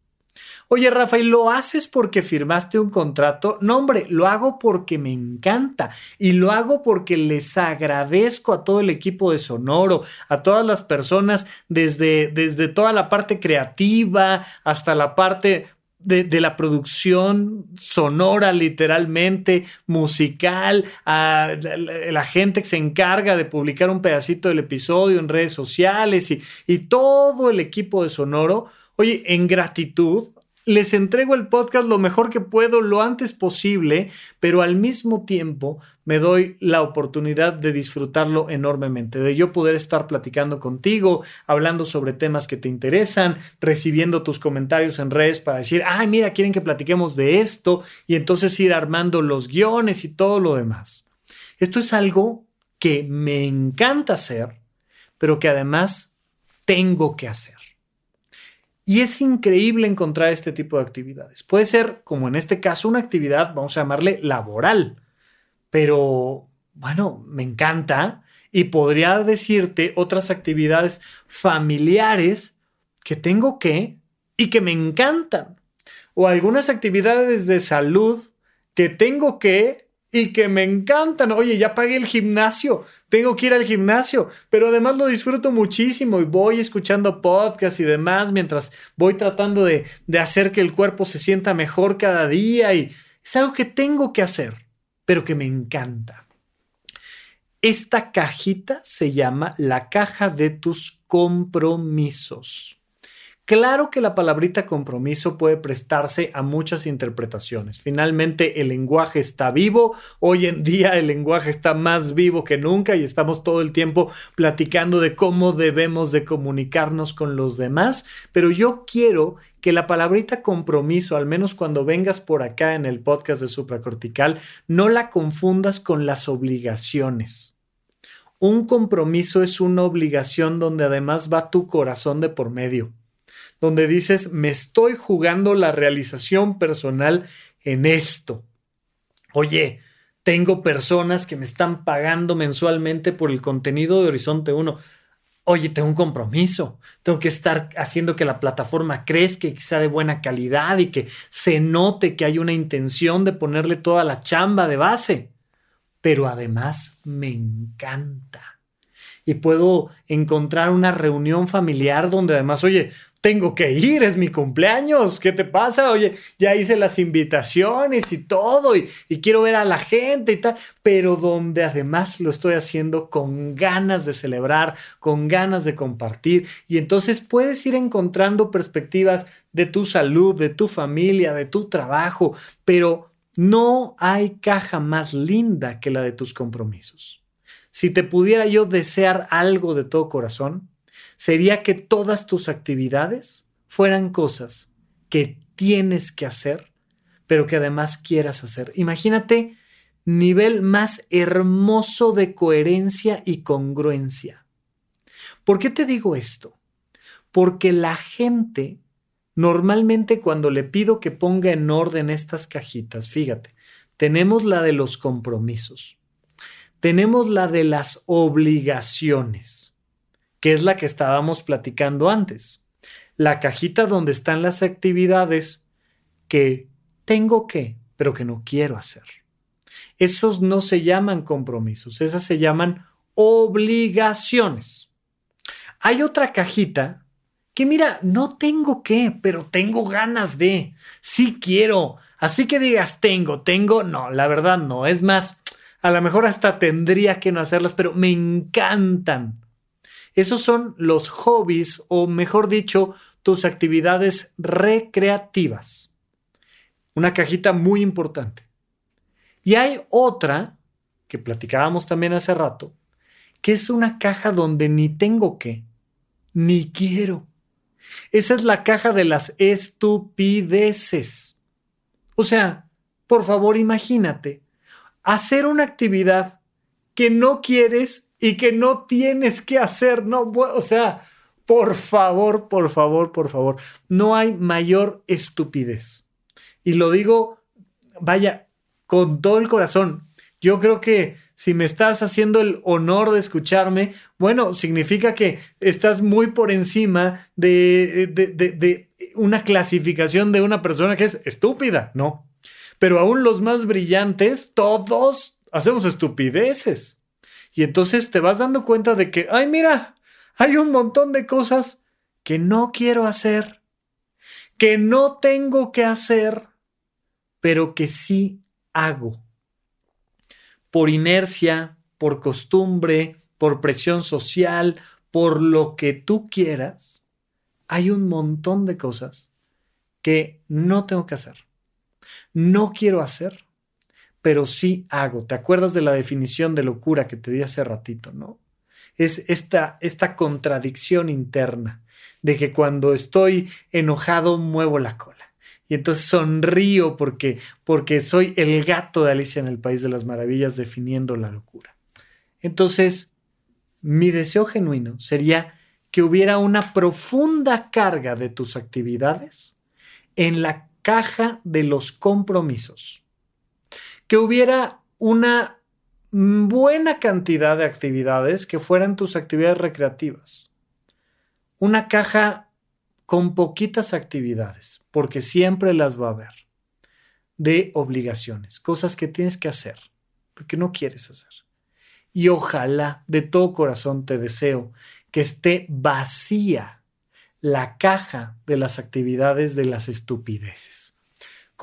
Oye, Rafael, ¿lo haces porque firmaste un contrato? No, hombre, lo hago porque me encanta y lo hago porque les agradezco a todo el equipo de Sonoro, a todas las personas, desde, desde toda la parte creativa hasta la parte de, la producción sonora, literalmente, musical, a la, la, gente que se encarga de publicar un pedacito del episodio en redes sociales y, y todo el equipo de Sonoro. Oye, en gratitud les entrego el podcast lo mejor que puedo, lo antes posible, pero al mismo tiempo me doy la oportunidad de disfrutarlo enormemente, de yo poder estar platicando contigo, hablando sobre temas que te interesan, recibiendo tus comentarios en redes para decir, ay, mira, quieren que platiquemos de esto, y entonces ir armando los guiones y todo lo demás. Esto es algo que me encanta hacer, pero que además tengo que hacer. Y es increíble encontrar este tipo de actividades. Puede ser, como en este caso, una actividad, vamos a llamarle laboral, pero bueno, me encanta y podría decirte otras actividades familiares que tengo que y que me encantan. O algunas actividades de salud que tengo que y que me encantan. Oye, ya pagué el gimnasio, tengo que ir al gimnasio, pero además lo disfruto muchísimo y voy escuchando podcasts y demás mientras voy tratando de, de hacer que el cuerpo se sienta mejor cada día y es algo que tengo que hacer, pero que me encanta. Esta cajita se llama la caja de tus compromisos. Claro que la palabrita compromiso puede prestarse a muchas interpretaciones. Finalmente, el lenguaje está vivo. Hoy en día el lenguaje está más vivo que nunca y estamos todo el tiempo platicando de cómo debemos de comunicarnos con los demás. Pero yo quiero que la palabrita compromiso, al menos cuando vengas por acá en el podcast de supracortical, no la confundas con las obligaciones. Un compromiso es una obligación donde además va tu corazón de por medio donde dices, me estoy jugando la realización personal en esto. Oye, tengo personas que me están pagando mensualmente por el contenido de Horizonte 1. Oye, tengo un compromiso. Tengo que estar haciendo que la plataforma crezca y que sea de buena calidad y que se note que hay una intención de ponerle toda la chamba de base. Pero además me encanta. Y puedo encontrar una reunión familiar donde además, oye, tengo que ir, es mi cumpleaños, ¿qué te pasa? Oye, ya hice las invitaciones y todo, y, quiero ver a la gente y tal, pero donde además lo estoy haciendo con ganas de celebrar, con ganas de compartir, y entonces puedes ir encontrando perspectivas de tu salud, de tu familia, de tu trabajo, pero no hay caja más linda que la de tus compromisos. Si te pudiera yo desear algo de todo corazón, sería que todas tus actividades fueran cosas que tienes que hacer, pero que además quieras hacer. Imagínate nivel más hermoso de coherencia y congruencia. ¿Por qué te digo esto? Porque la gente normalmente cuando le pido que ponga en orden estas cajitas, fíjate, tenemos la de los compromisos, tenemos la de las obligaciones, que es la que estábamos platicando antes. La cajita donde están las actividades que tengo que, pero que no quiero hacer. Esos no se llaman compromisos, esas se llaman obligaciones. Hay otra cajita que mira, no tengo que, pero tengo ganas de, sí quiero. Así que digas, tengo, tengo, no, la verdad no. Es más, a lo mejor hasta tendría que no hacerlas, pero me encantan. Esos son los hobbies o mejor dicho, tus actividades recreativas. Una cajita muy importante. Y hay otra, que platicábamos también hace rato, que es una caja donde ni tengo que, ni quiero. Esa es la caja de las estupideces. O sea, por favor imagínate, hacer una actividad que no quieres y que no tienes que hacer. No, o sea, por favor, por favor, por favor, no hay mayor estupidez. Y lo digo, vaya, con todo el corazón. Yo creo que si me estás haciendo el honor de escucharme, bueno, significa que estás muy por encima de, de, de, de una clasificación de una persona que es estúpida, ¿no? Pero aún los más brillantes, todos hacemos estupideces. Y entonces te vas dando cuenta de que, ay, mira, hay un montón de cosas que no quiero hacer, que no tengo que hacer, pero que sí hago. Por inercia, por costumbre, por presión social, por lo que tú quieras, hay un montón de cosas que no tengo que hacer. No quiero hacer, pero sí hago. ¿Te acuerdas de la definición de locura que te di hace ratito, no? Es esta, esta contradicción interna de que cuando estoy enojado muevo la cola. Y entonces sonrío porque, porque soy el gato de Alicia en el País de las Maravillas definiendo la locura. Entonces, mi deseo genuino sería que hubiera una profunda carga de tus actividades en la caja de los compromisos que hubiera una buena cantidad de actividades que fueran tus actividades recreativas. Una caja con poquitas actividades, porque siempre las va a haber, de obligaciones, cosas que tienes que hacer, porque no quieres hacer. Y ojalá de todo corazón te deseo que esté vacía la caja de las actividades de las estupideces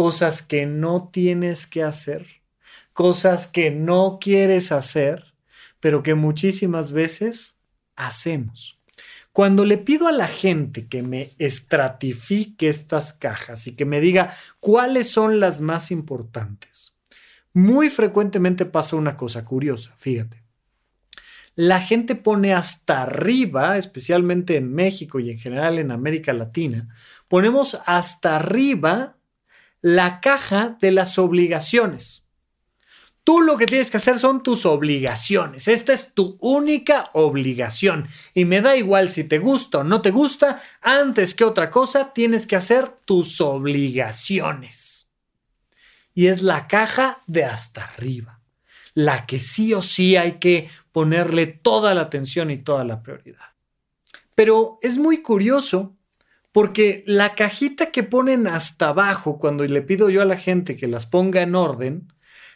cosas que no tienes que hacer, cosas que no quieres hacer, pero que muchísimas veces hacemos. Cuando le pido a la gente que me estratifique estas cajas y que me diga cuáles son las más importantes, muy frecuentemente pasa una cosa curiosa, fíjate. La gente pone hasta arriba, especialmente en México y en general en América Latina, ponemos hasta arriba la caja de las obligaciones. Tú lo que tienes que hacer son tus obligaciones. Esta es tu única obligación. Y me da igual si te gusta o no te gusta, antes que otra cosa tienes que hacer tus obligaciones. Y es la caja de hasta arriba. La que sí o sí hay que ponerle toda la atención y toda la prioridad. Pero es muy curioso porque la cajita que ponen hasta abajo, cuando le pido yo a la gente que las ponga en orden,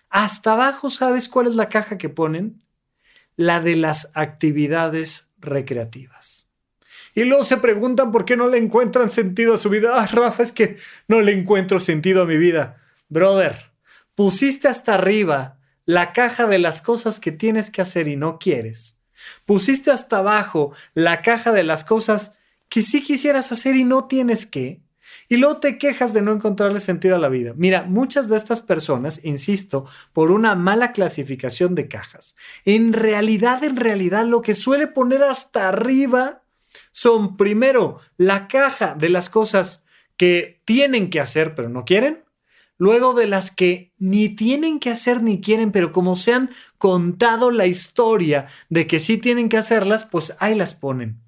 hasta abajo, ¿sabes cuál es la caja que ponen? La de las actividades recreativas. Y luego se preguntan por qué no le encuentran sentido a su vida. Ah, Rafa, es que no le encuentro sentido a mi vida. Brother, pusiste hasta arriba la caja de las cosas que tienes que hacer y no quieres. Pusiste hasta abajo la caja de las cosas que sí quisieras hacer y no tienes que. Y luego te quejas de no encontrarle sentido a la vida. Mira, muchas de estas personas, insisto, por una mala clasificación de cajas, en realidad, en realidad, lo que suele poner hasta arriba son primero la caja de las cosas que tienen que hacer pero no quieren, luego de las que ni tienen que hacer ni quieren, pero como se han contado la historia de que sí tienen que hacerlas, pues ahí las ponen.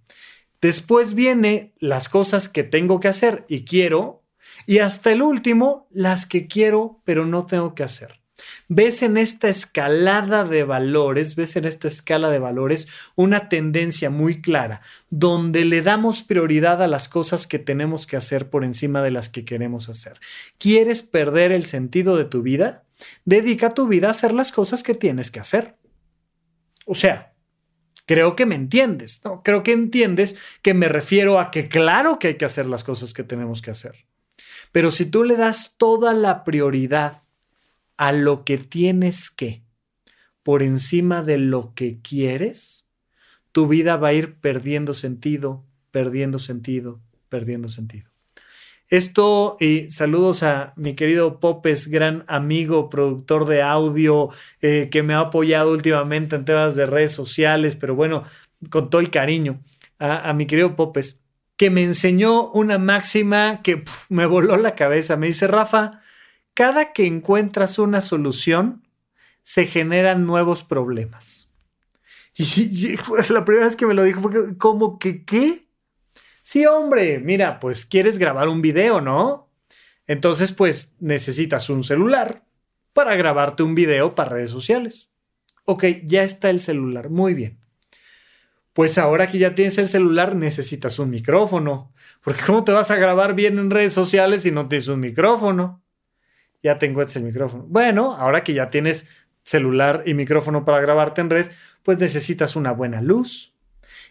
Después viene las cosas que tengo que hacer y quiero. Y hasta el último, las que quiero pero no tengo que hacer. Ves en esta escalada de valores, ves en esta escala de valores una tendencia muy clara, donde le damos prioridad a las cosas que tenemos que hacer por encima de las que queremos hacer. ¿Quieres perder el sentido de tu vida? Dedica tu vida a hacer las cosas que tienes que hacer. O sea, Creo que me entiendes, ¿no? Creo que entiendes que me refiero a que claro que hay que hacer las cosas que tenemos que hacer. Pero si tú le das toda la prioridad a lo que tienes que por encima de lo que quieres, tu vida va a ir perdiendo sentido, perdiendo sentido, perdiendo sentido. Esto, y saludos a mi querido Popes, gran amigo, productor de audio, eh, que me ha apoyado últimamente en temas de redes sociales, pero bueno, con todo el cariño, a, mi querido Popes, que me enseñó una máxima que me voló la cabeza. Me dice, Rafa, cada que encuentras una solución, se generan nuevos problemas. Y, la primera vez que me lo dijo fue como que, ¿qué? Sí, hombre, mira, pues quieres grabar un video, ¿no? Entonces, pues necesitas un celular para grabarte un video para redes sociales. Ok, ya está el celular, muy bien. Pues ahora que ya tienes el celular, necesitas un micrófono. Porque ¿cómo te vas a grabar bien en redes sociales si no tienes un micrófono? Ya tengo el micrófono. Bueno, ahora que ya tienes celular y micrófono para grabarte en redes, pues necesitas una buena luz.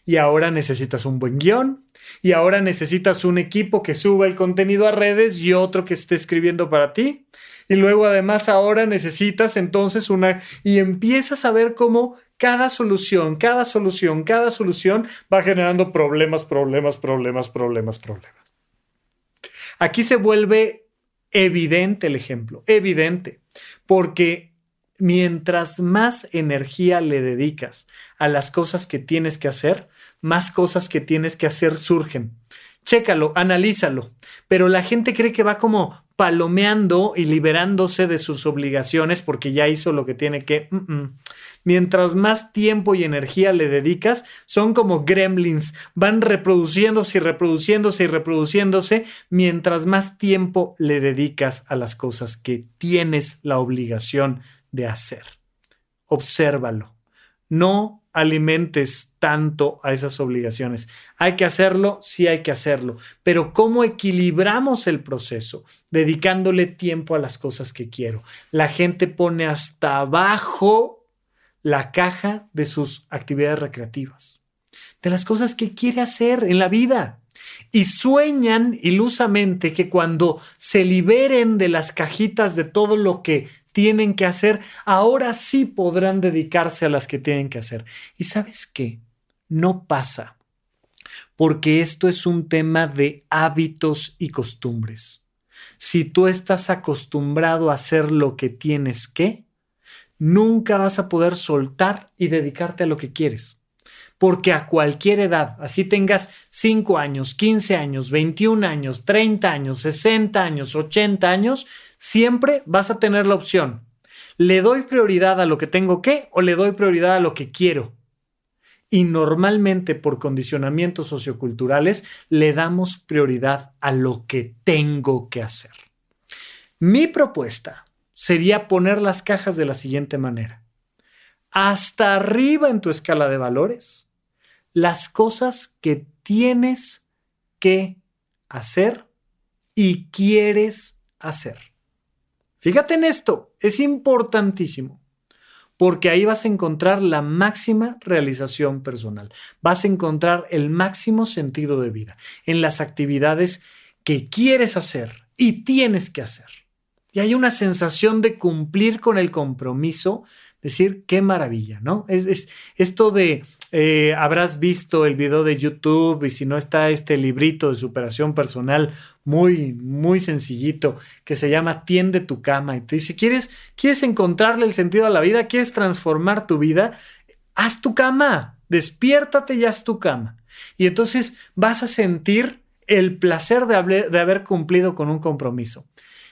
Y ahora necesitas un buen guion y ahora necesitas un equipo que suba el contenido a redes y otro que esté escribiendo para ti. Y luego además ahora necesitas entonces una y empiezas a ver cómo cada solución, cada solución, cada solución va generando problemas, problemas, problemas, problemas, problemas. Aquí se vuelve evidente el ejemplo, evidente, porque mientras más energía le dedicas a las cosas que tienes que hacer, más cosas que tienes que hacer surgen. Chécalo, analízalo. Pero la gente cree que va como palomeando y liberándose de sus obligaciones porque ya hizo lo que tiene que. Mientras más tiempo y energía le dedicas, son como gremlins, van reproduciéndose y reproduciéndose y reproduciéndose mientras más tiempo le dedicas a las cosas que tienes la obligación de hacer. Obsérvalo. No alimentes tanto a esas obligaciones. Hay que hacerlo, sí hay que hacerlo, pero ¿cómo equilibramos el proceso? Dedicándole tiempo a las cosas que quiero. La gente pone hasta abajo la caja de sus actividades recreativas, de las cosas que quiere hacer en la vida. Y sueñan ilusamente que cuando se liberen de las cajitas de todo lo que tienen que hacer, ahora sí podrán dedicarse a las que tienen que hacer. ¿Y sabes qué? No pasa, porque esto es un tema de hábitos y costumbres. Si tú estás acostumbrado a hacer lo que tienes que, nunca vas a poder soltar y dedicarte a lo que quieres. Porque a cualquier edad, así tengas 5 años, 15 años, 21 años, 30 años, 60 años, 80 años, siempre vas a tener la opción. ¿Le doy prioridad a lo que tengo que o le doy prioridad a lo que quiero? Y normalmente por condicionamientos socioculturales le damos prioridad a lo que tengo que hacer. Mi propuesta sería poner las cajas de la siguiente manera. Hasta arriba en tu escala de valores, las cosas que tienes que hacer y quieres hacer. Fíjate en esto, es importantísimo, porque ahí vas a encontrar la máxima realización personal, vas a encontrar el máximo sentido de vida en las actividades que quieres hacer y tienes que hacer. Y hay una sensación de cumplir con el compromiso, decir, qué maravilla, ¿no? Es, esto de, eh, habrás visto el video de YouTube y si no está este librito de superación personal muy, muy sencillito que se llama Tiende tu cama y te dice, ¿quieres, ¿quieres encontrarle el sentido a la vida? ¿Quieres transformar tu vida? Haz tu cama, despiértate y haz tu cama. Y entonces vas a sentir el placer de de haber cumplido con un compromiso.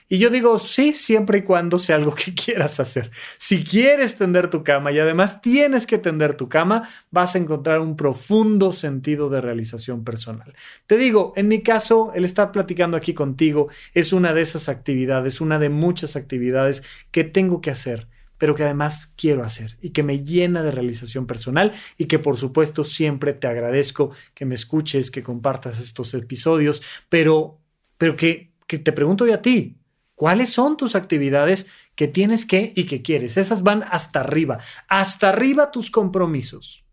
Y yo digo, sí, siempre y cuando sea algo que quieras hacer. Si quieres tender tu cama y además tienes que tender tu cama, vas a encontrar un profundo sentido de realización personal. Te digo, en mi caso, el estar platicando aquí contigo es una de esas actividades, una de muchas actividades que tengo que hacer pero que además quiero hacer y que me llena de realización personal y que por supuesto siempre te agradezco que me escuches, que compartas estos episodios, pero, pero que, que te pregunto yo a ti, ¿Cuáles son tus actividades que tienes que y que quieres? Esas van hasta arriba, hasta arriba tus compromisos.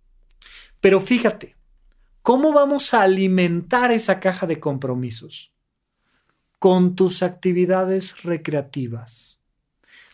Pero fíjate, ¿cómo vamos a alimentar esa caja de compromisos? Con tus actividades recreativas.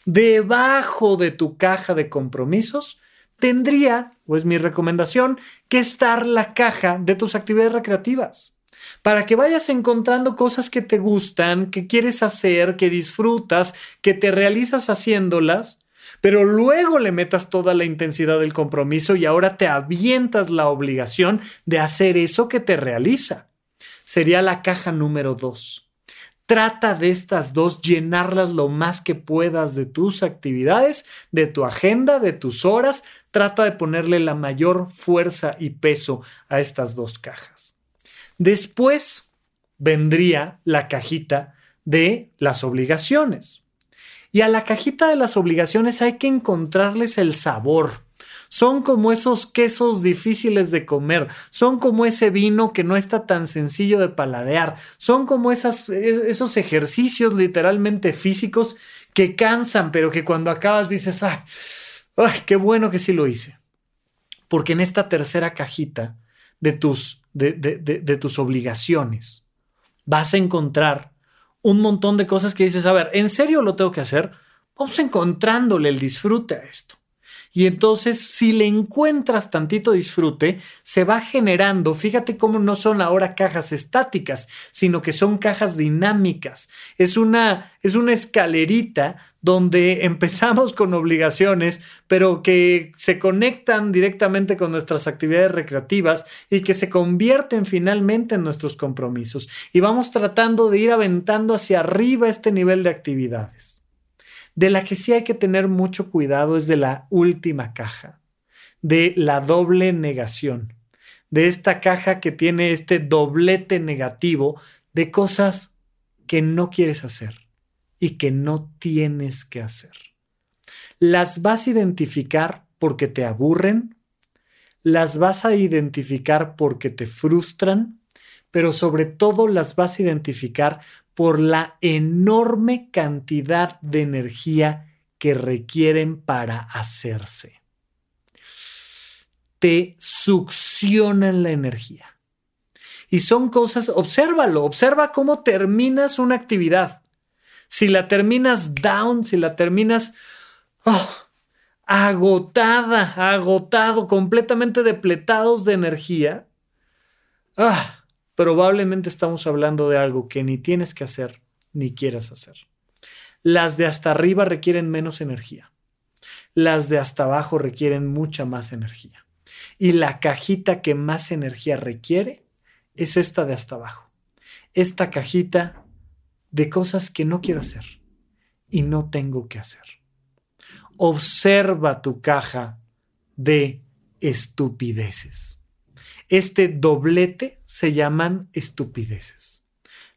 Debajo de tu caja de compromisos tendría, o es mi recomendación, que estar la caja de tus actividades recreativas para que vayas encontrando cosas que te gustan, que quieres hacer, que disfrutas, que te realizas haciéndolas, pero luego le metas toda la intensidad del compromiso y ahora te avientas la obligación de hacer eso que te realiza. Sería la caja número dos. Trata de estas dos llenarlas lo más que puedas de tus actividades, de tu agenda, de tus horas. Trata de ponerle la mayor fuerza y peso a estas dos cajas. Después vendría la cajita de las obligaciones. Y a la cajita de las obligaciones hay que encontrarles el sabor. Son como esos quesos difíciles de comer, son como ese vino que no está tan sencillo de paladear, son como esos ejercicios literalmente físicos que cansan, pero que cuando acabas dices, ay, qué bueno que sí lo hice. Porque en esta tercera cajita de tus de, tus obligaciones, vas a encontrar un montón de cosas que dices, a ver, ¿en serio lo tengo que hacer? Vamos encontrándole el disfrute a esto. Y entonces, si le encuentras tantito disfrute, se va generando, fíjate cómo no son ahora cajas estáticas, sino que son cajas dinámicas. Es una, es una escalerita donde empezamos con obligaciones, pero que se conectan directamente con nuestras actividades recreativas y que se convierten finalmente en nuestros compromisos. Y vamos tratando de ir aventando hacia arriba este nivel de actividades. De la que sí hay que tener mucho cuidado es de la última caja, de la doble negación, de esta caja que tiene este doblete negativo de cosas que no quieres hacer y que no tienes que hacer. Las vas a identificar porque te aburren, las vas a identificar porque te frustran, pero sobre todo las vas a identificar por la enorme cantidad de energía que requieren para hacerse. Te succionan la energía. Y son cosas, obsérvalo, observa cómo terminas una actividad. Si la terminas down, si la terminas oh, agotada, agotado, completamente depletados de energía, ah, probablemente estamos hablando de algo que ni tienes que hacer ni quieras hacer. Las de hasta arriba requieren menos energía. Las de hasta abajo requieren mucha más energía. Y la cajita que más energía requiere es esta de hasta abajo. Esta cajita de cosas que no quiero hacer y no tengo que hacer. Observa tu caja de estupideces. Este doblete se llaman estupideces.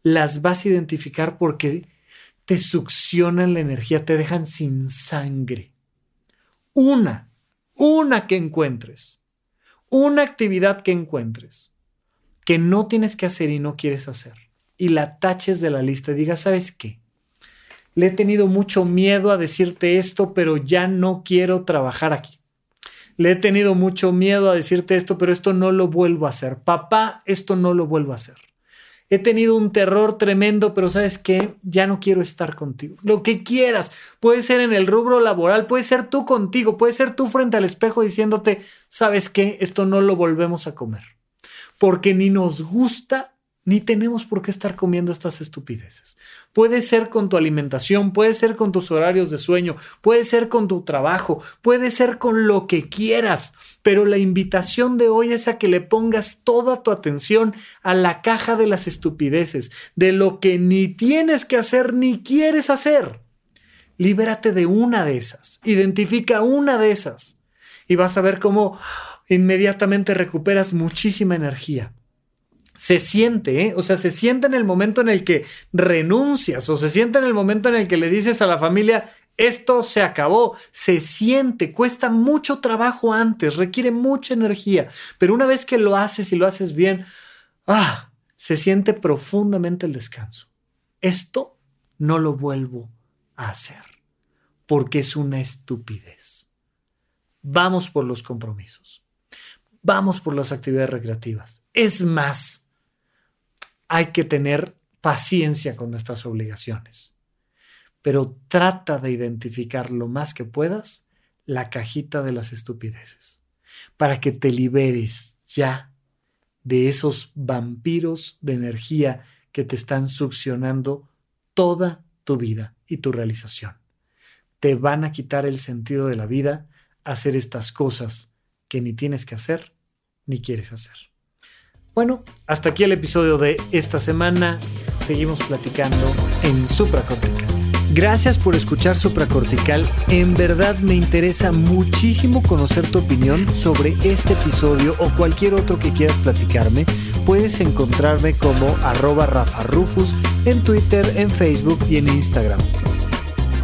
Las vas a identificar porque te succionan la energía, te dejan sin sangre. Una, una que encuentres, una actividad que encuentres que no tienes que hacer y no quieres hacer y la taches de la lista y digas, ¿sabes qué? Le he tenido mucho miedo a decirte esto, pero ya no quiero trabajar aquí. Le he tenido mucho miedo a decirte esto, pero esto no lo vuelvo a hacer. Papá, esto no lo vuelvo a hacer. He tenido un terror tremendo, pero sabes qué, ya no quiero estar contigo. Lo que quieras, puede ser en el rubro laboral, puede ser tú contigo, puede ser tú frente al espejo diciéndote, sabes qué, esto no lo volvemos a comer. Porque ni nos gusta ni tenemos por qué estar comiendo estas estupideces. Puede ser con tu alimentación, puede ser con tus horarios de sueño, puede ser con tu trabajo, puede ser con lo que quieras, pero la invitación de hoy es a que le pongas toda tu atención a la caja de las estupideces, de lo que ni tienes que hacer ni quieres hacer. Libérate de una de esas, identifica una de esas y vas a ver cómo inmediatamente recuperas muchísima energía se siente, ¿eh? o sea, se siente en el momento en el que renuncias o se siente en el momento en el que le dices a la familia, esto se acabó, se siente, cuesta mucho trabajo antes, requiere mucha energía, pero una vez que lo haces y lo haces bien, ah, se siente profundamente el descanso. Esto no lo vuelvo a hacer, porque es una estupidez. Vamos por los compromisos. Vamos por las actividades recreativas. Es más, hay que tener paciencia con nuestras obligaciones. Pero trata de identificar lo más que puedas la cajita de las estupideces, para que te liberes ya de esos vampiros de energía que te están succionando toda tu vida y tu realización. Te van a quitar el sentido de la vida hacer estas cosas que ni tienes que hacer ni quieres hacer. Bueno, hasta aquí el episodio de esta semana. Seguimos platicando en Supracortical. Gracias por escuchar Supracortical. En verdad me interesa muchísimo conocer tu opinión sobre este episodio o cualquier otro que quieras platicarme. Puedes encontrarme como arroba Rafa Rufus en Twitter, en Facebook y en Instagram.